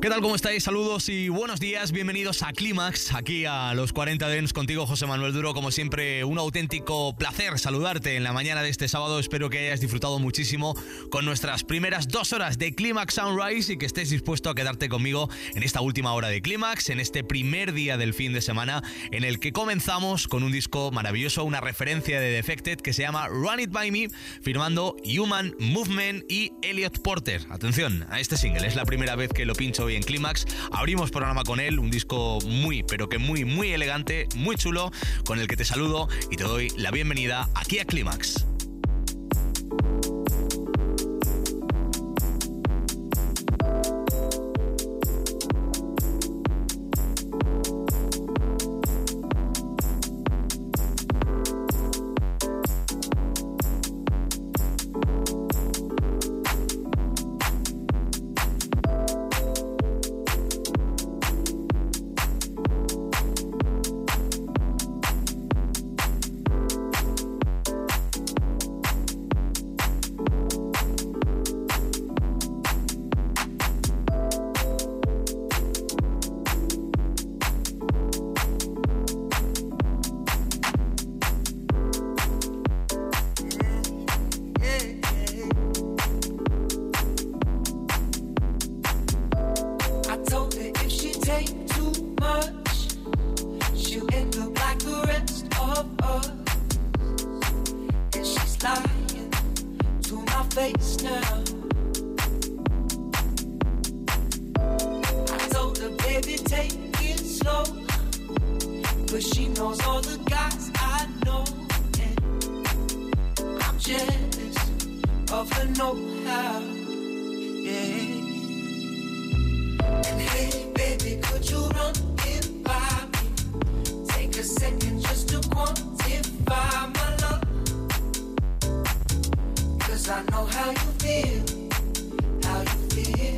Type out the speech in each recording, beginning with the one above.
¿Qué tal? ¿Cómo estáis? Saludos y buenos días. Bienvenidos a Clímax, aquí a los 40 Dens contigo, José Manuel Duro. Como siempre, un auténtico placer saludarte en la mañana de este sábado. Espero que hayas disfrutado muchísimo con nuestras primeras dos horas de Clímax Sunrise y que estés dispuesto a quedarte conmigo en esta última hora de Clímax, en este primer día del fin de semana, en el que comenzamos con un disco maravilloso, una referencia de Defected que se llama Run It By Me, firmando Human Movement y Elliot Porter. Atención a este single, es la primera vez que lo pincho en Clímax. Abrimos programa con él, un disco muy, pero que muy, muy elegante, muy chulo, con el que te saludo y te doy la bienvenida aquí a Clímax. all the guys I know, I'm jealous of her know-how. Yeah. And hey, baby, could you run by me? Take a second just to quantify my I know how you feel, how you feel.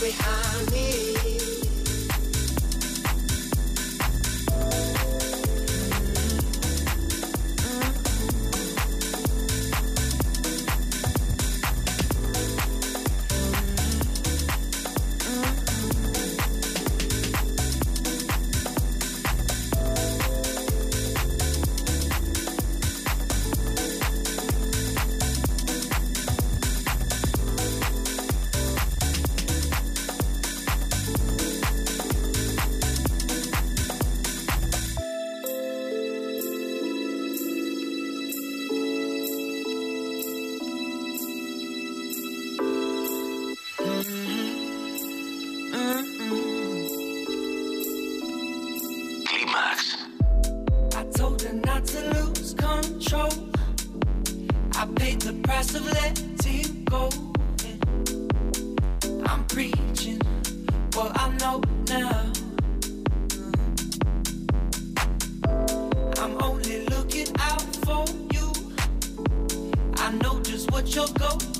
behind me. class of letting go. And I'm preaching what I know now. I'm only looking out for you. I know just what you're going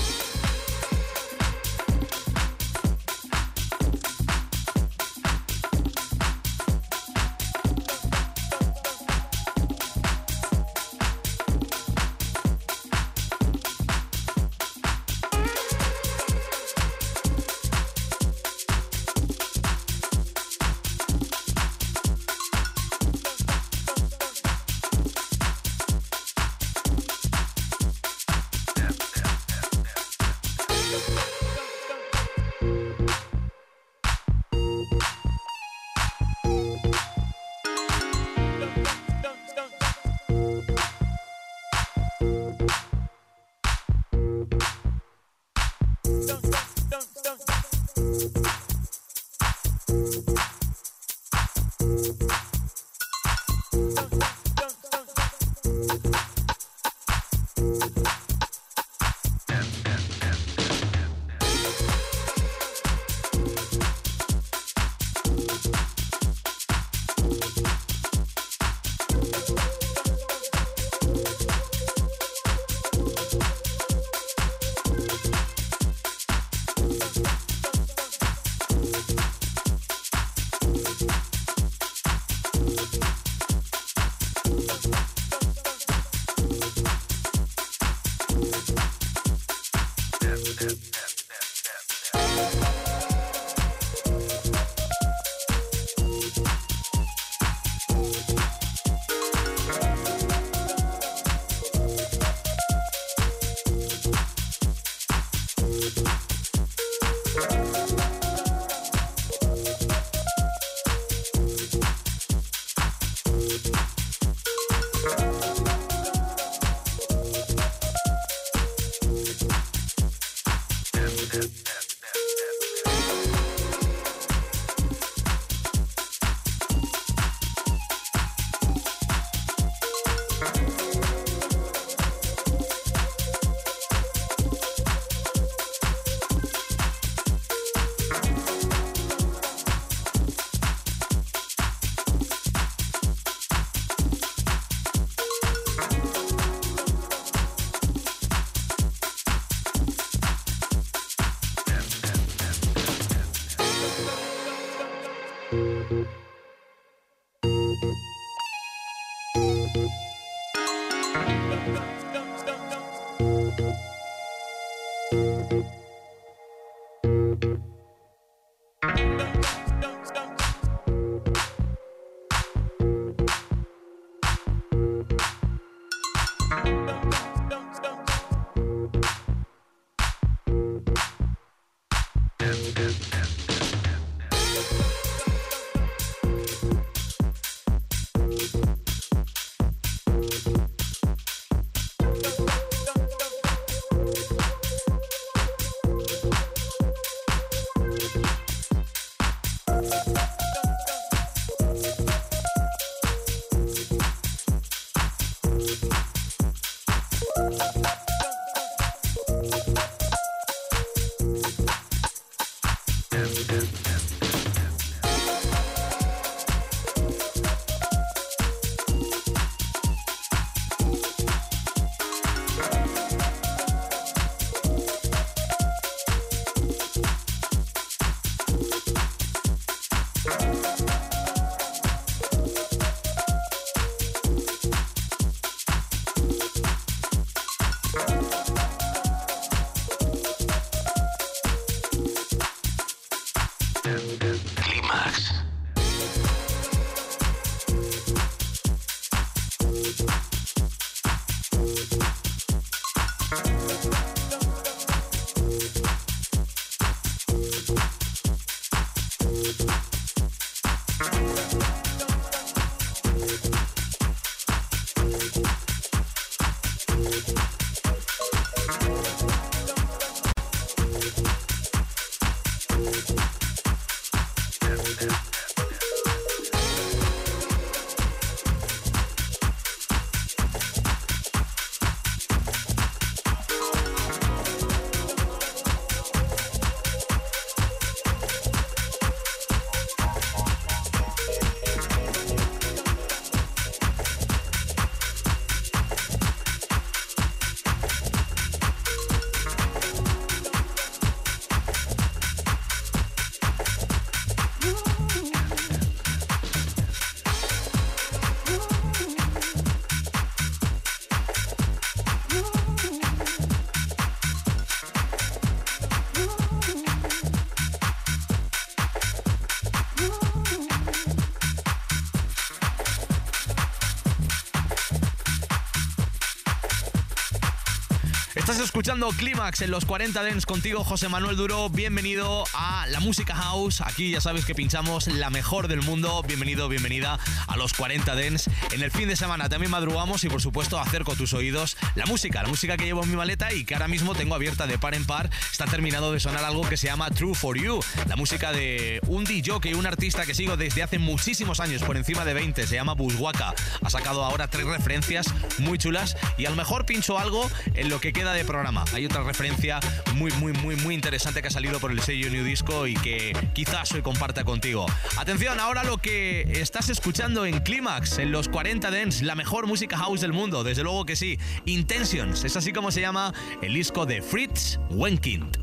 Escuchando Clímax en los 40 Dents contigo, José Manuel Duro. Bienvenido a la Música House. Aquí ya sabes que pinchamos la mejor del mundo. Bienvenido, bienvenida a los 40 Dents. En el fin de semana también madrugamos y, por supuesto, acerco tus oídos la música, la música que llevo en mi maleta y que ahora mismo tengo abierta de par en par. Está terminado de sonar algo que se llama True for You, la música de un DJ, un artista que sigo desde hace muchísimos años, por encima de 20. Se llama Buswaka. Ha sacado ahora tres referencias muy chulas y a lo mejor pincho algo en lo que queda de programa. Hay otra referencia muy, muy, muy, muy interesante que ha salido por el sello New Disco y que quizás hoy comparta contigo. Atención, ahora lo que estás escuchando en Clímax, en los 40 Dents, la mejor música house del mundo, desde luego que sí. Intentions, es así como se llama el disco de Fritz Wenkind.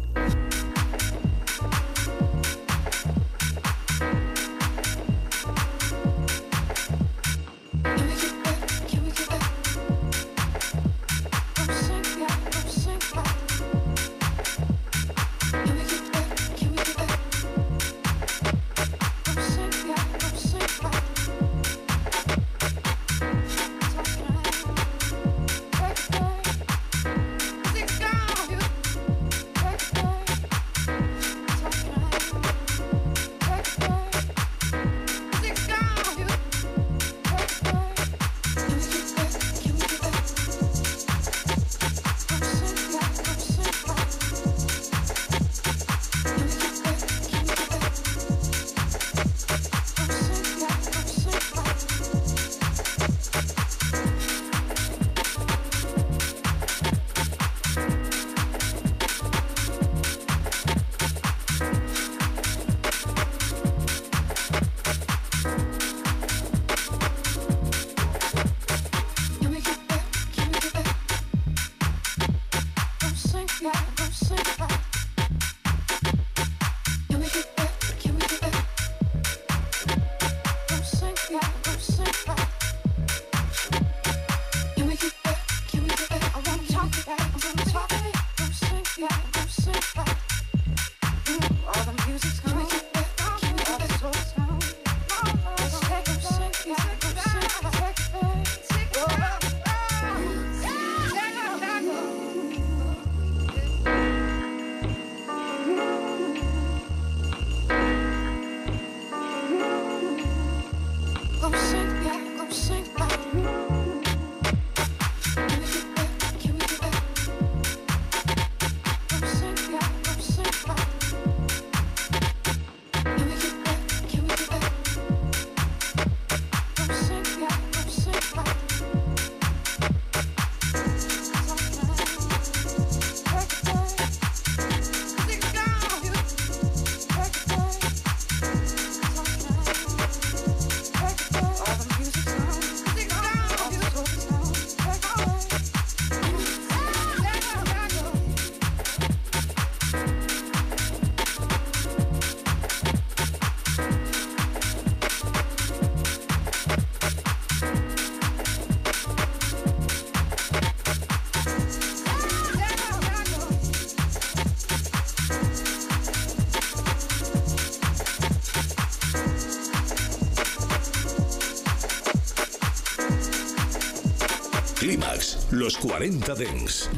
Los 40 Dens.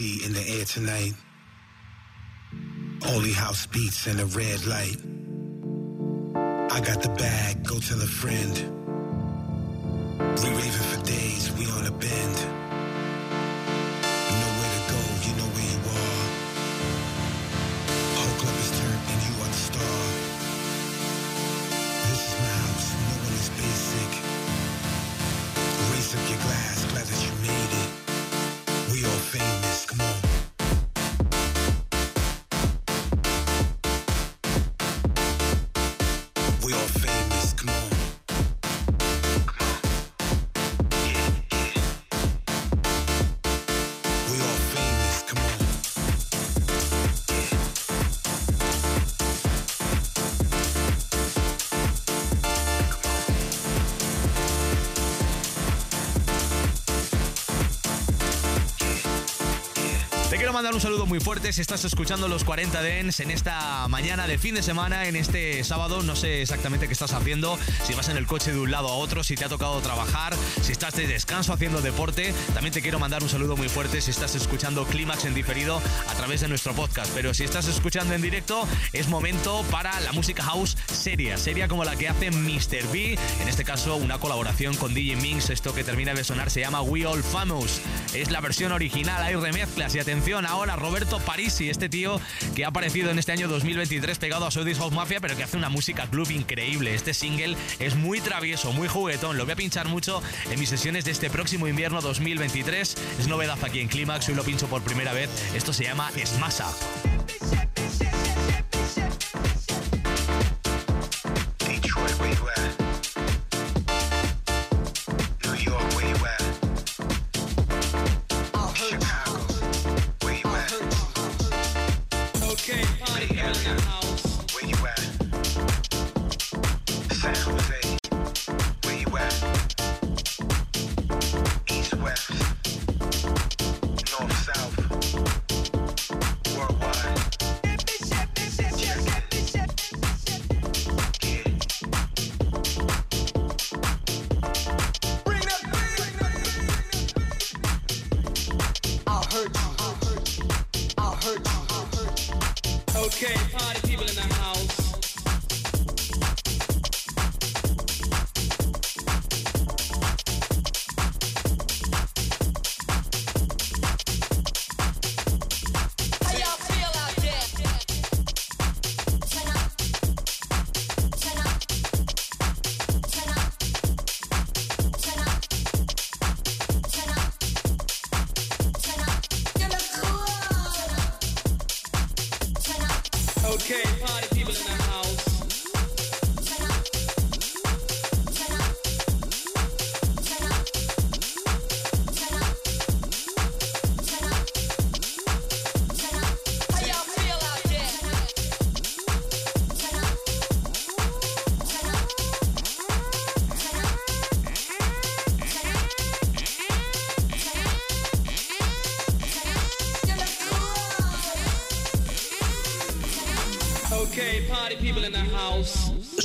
In the air tonight. Only house beats and a red light. I got the bag, go tell a friend. Mandar un saludo muy fuerte si estás escuchando los 40 Dens en esta mañana de fin de semana, en este sábado. No sé exactamente qué estás haciendo, si vas en el coche de un lado a otro, si te ha tocado trabajar, si estás de descanso haciendo deporte. También te quiero mandar un saludo muy fuerte si estás escuchando Clímax en diferido a través de nuestro podcast. Pero si estás escuchando en directo, es momento para la música house seria, seria como la que hace Mr. B. En este caso, una colaboración con DJ Minx. Esto que termina de sonar se llama We All Famous. Es la versión original, hay remezclas y atención ahora Roberto Parisi, este tío que ha aparecido en este año 2023 pegado a Swedish House Mafia, pero que hace una música club increíble. Este single es muy travieso, muy juguetón. Lo voy a pinchar mucho en mis sesiones de este próximo invierno 2023. Es novedad aquí en Climax, hoy lo pincho por primera vez. Esto se llama Smash Up.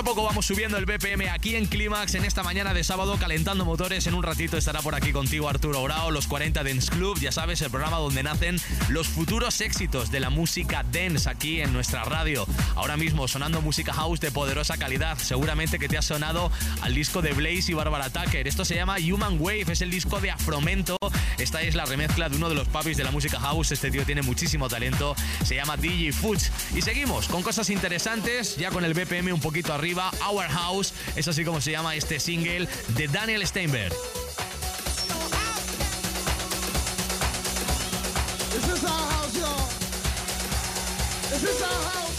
A poco vamos subiendo el BPM aquí en Clímax en esta mañana de sábado calentando motores. En un ratito estará por aquí contigo Arturo Grau, los 40 Dance Club, ya sabes, el programa donde nacen los futuros éxitos de la música dance aquí en nuestra radio. Ahora mismo sonando música house de poderosa calidad. Seguramente que te ha sonado al disco de Blaze y Barbara Tucker. Esto se llama Human Wave, es el disco de Afromento. Esta es la remezcla de uno de los papis de la música house. Este tío tiene muchísimo talento. Se llama DJ Foods. Y seguimos con cosas interesantes, ya con el BPM un poquito arriba. Our House, es así como se llama este single de Daniel Steinberg. Our house, our house.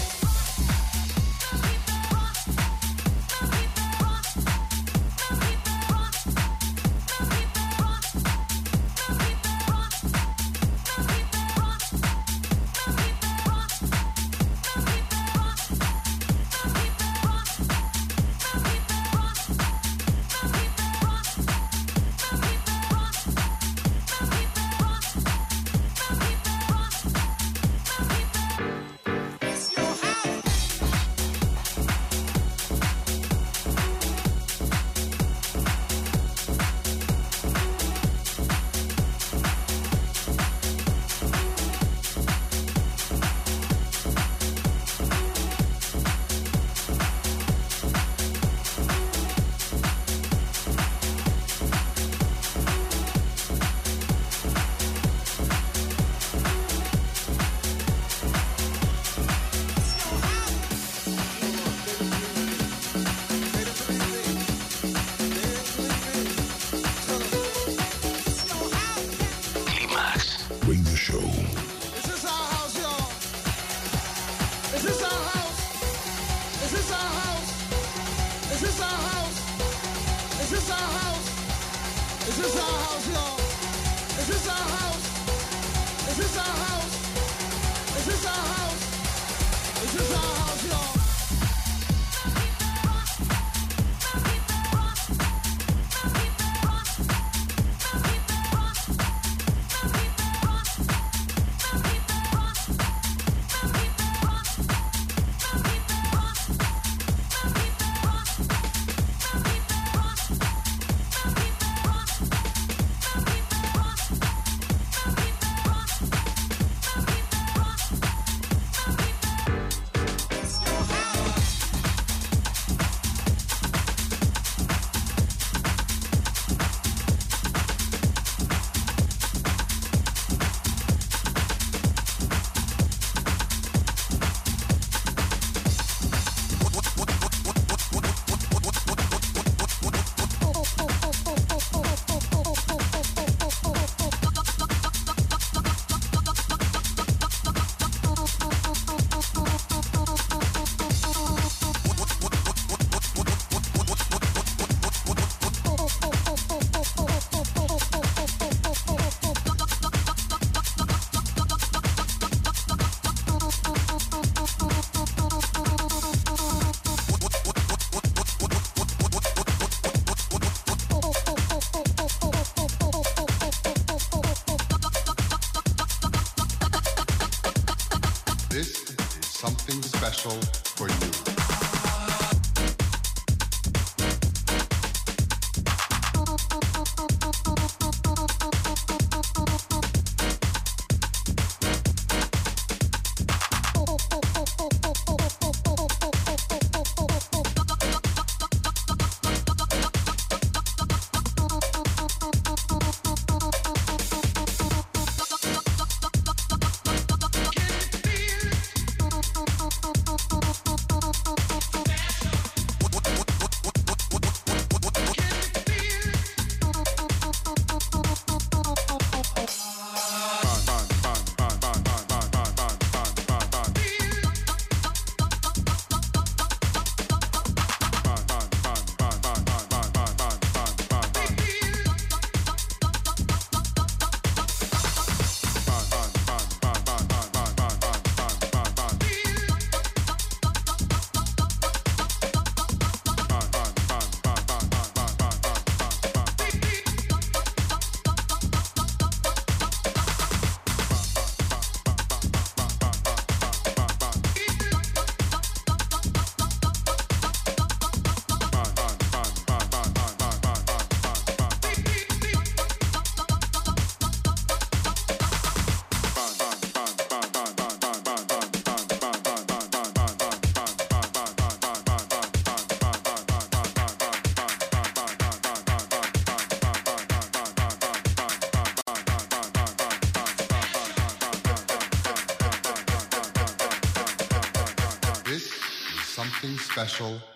Special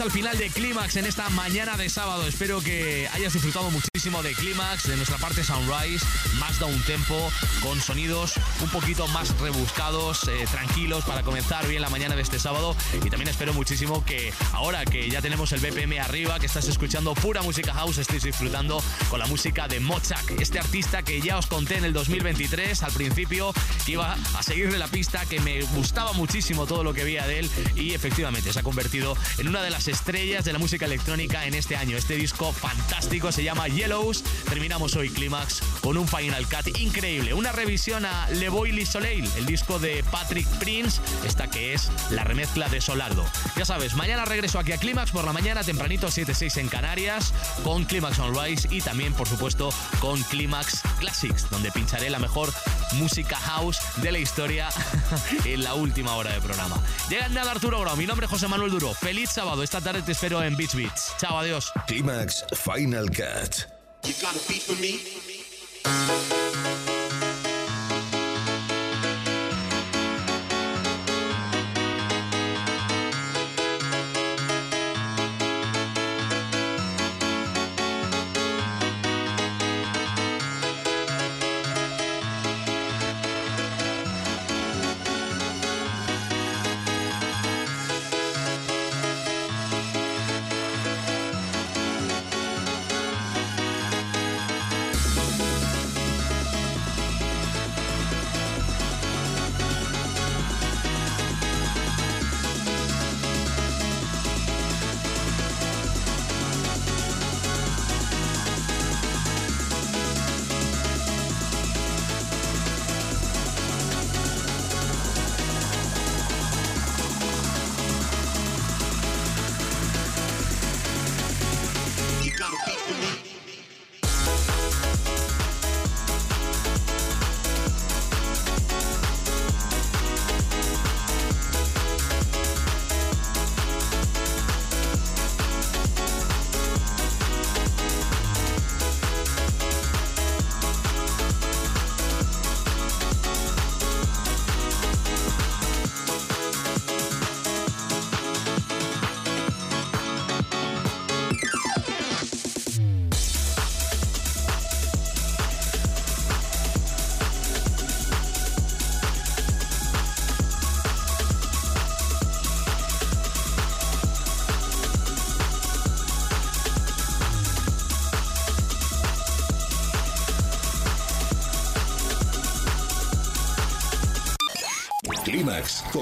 Al final de Clímax en esta mañana de sábado. Espero que hayas disfrutado muchísimo de Clímax, de nuestra parte Sunrise, más da un tempo, con sonidos un poquito más rebuscados, eh, tranquilos, para comenzar bien la mañana de este sábado. Y también espero muchísimo que ahora que ya tenemos el BPM arriba, que estás escuchando pura música house, estéis disfrutando con la música de Mochak, este artista que ya os conté en el 2023 al principio, que iba a seguirle la pista, que me gustaba muchísimo todo lo que veía de él y efectivamente se ha convertido en una de las estrellas de la música electrónica en este año. Este disco fantástico se llama Yellows. Terminamos hoy Clímax con un Final Cut increíble, una revisión a Le Boy Soleil, el disco de Patrick Prince, esta que es la remezcla de Solardo. Ya sabes, mañana regreso aquí a Clímax por la mañana, tempranito 7-6 en Canarias, con Clímax Sunrise y también, por supuesto, con Clímax Classics, donde pincharé la mejor música house de la historia en la última hora de programa. Llega nada Arturo Grau, mi nombre es José Manuel Duro. Feliz sábado, esta tarde te espero en Beach Beats. Chao, adiós. Clímax Final Cut.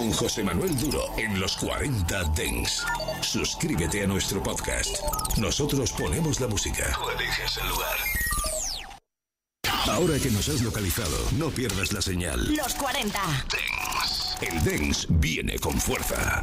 Con José Manuel Duro en los 40 Dents. Suscríbete a nuestro podcast. Nosotros ponemos la música. Tú eliges el lugar. Ahora que nos has localizado, no pierdas la señal. Los 40. El Dens viene con fuerza.